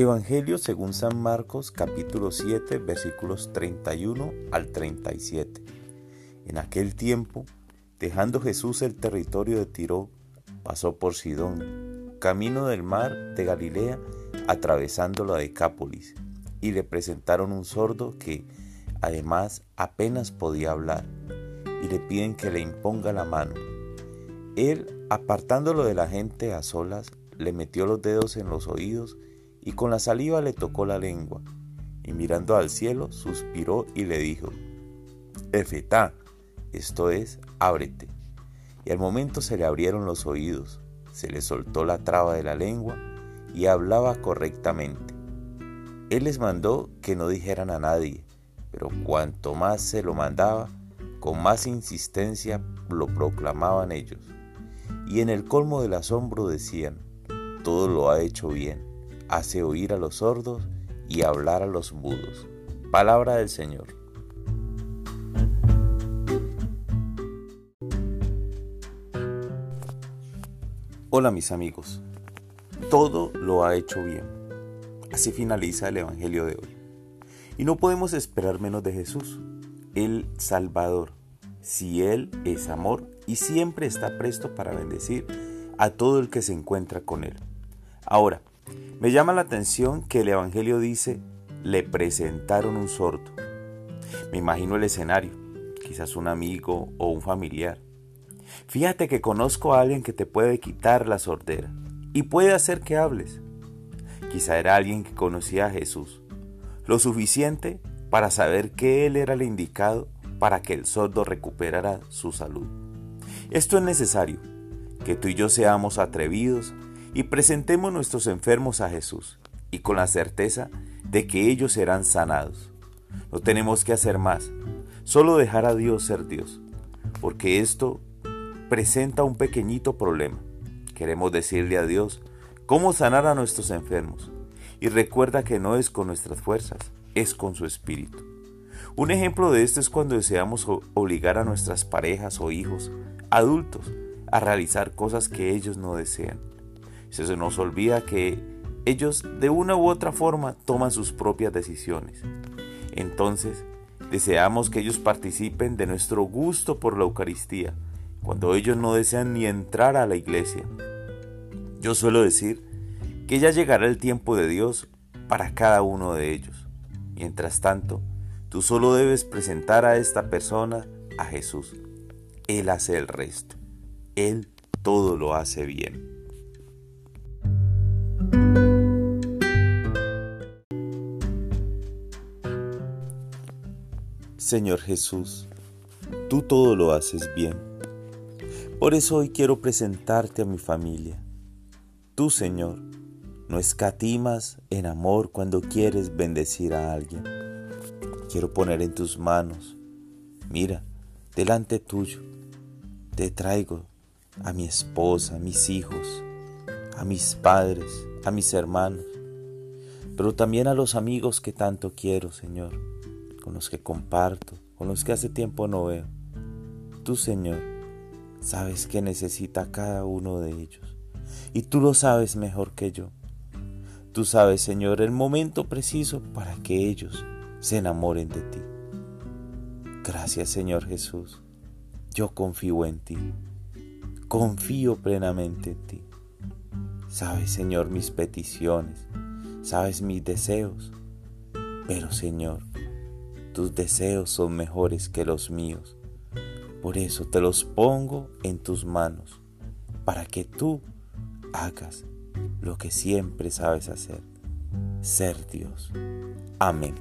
Evangelio según San Marcos capítulo 7 versículos 31 al 37. En aquel tiempo, dejando Jesús el territorio de Tiro, pasó por Sidón, camino del mar de Galilea, atravesando la Decápolis, y le presentaron un sordo que, además, apenas podía hablar, y le piden que le imponga la mano. Él, apartándolo de la gente a solas, le metió los dedos en los oídos y con la saliva le tocó la lengua, y mirando al cielo suspiró y le dijo, Efetá, esto es, ábrete. Y al momento se le abrieron los oídos, se le soltó la traba de la lengua y hablaba correctamente. Él les mandó que no dijeran a nadie, pero cuanto más se lo mandaba, con más insistencia lo proclamaban ellos. Y en el colmo del asombro decían, todo lo ha hecho bien hace oír a los sordos y hablar a los mudos. Palabra del Señor. Hola mis amigos, todo lo ha hecho bien. Así finaliza el Evangelio de hoy. Y no podemos esperar menos de Jesús, el Salvador, si Él es amor y siempre está presto para bendecir a todo el que se encuentra con Él. Ahora, me llama la atención que el Evangelio dice, le presentaron un sordo. Me imagino el escenario, quizás un amigo o un familiar. Fíjate que conozco a alguien que te puede quitar la sordera y puede hacer que hables. Quizá era alguien que conocía a Jesús, lo suficiente para saber que Él era el indicado para que el sordo recuperara su salud. Esto es necesario, que tú y yo seamos atrevidos y presentemos nuestros enfermos a Jesús y con la certeza de que ellos serán sanados. No tenemos que hacer más, solo dejar a Dios ser Dios, porque esto presenta un pequeñito problema. Queremos decirle a Dios cómo sanar a nuestros enfermos y recuerda que no es con nuestras fuerzas, es con su espíritu. Un ejemplo de esto es cuando deseamos obligar a nuestras parejas o hijos, adultos, a realizar cosas que ellos no desean. Se nos olvida que ellos de una u otra forma toman sus propias decisiones. Entonces, deseamos que ellos participen de nuestro gusto por la Eucaristía, cuando ellos no desean ni entrar a la iglesia. Yo suelo decir que ya llegará el tiempo de Dios para cada uno de ellos. Mientras tanto, tú solo debes presentar a esta persona a Jesús. Él hace el resto. Él todo lo hace bien. Señor Jesús, tú todo lo haces bien. Por eso hoy quiero presentarte a mi familia. Tú, Señor, no escatimas en amor cuando quieres bendecir a alguien. Quiero poner en tus manos, mira, delante tuyo, te traigo a mi esposa, a mis hijos, a mis padres, a mis hermanos, pero también a los amigos que tanto quiero, Señor con los que comparto, con los que hace tiempo no veo. Tú, Señor, sabes que necesita cada uno de ellos. Y tú lo sabes mejor que yo. Tú sabes, Señor, el momento preciso para que ellos se enamoren de ti. Gracias, Señor Jesús. Yo confío en ti. Confío plenamente en ti. Sabes, Señor, mis peticiones. Sabes mis deseos. Pero, Señor, tus deseos son mejores que los míos. Por eso te los pongo en tus manos, para que tú hagas lo que siempre sabes hacer, ser Dios. Amén.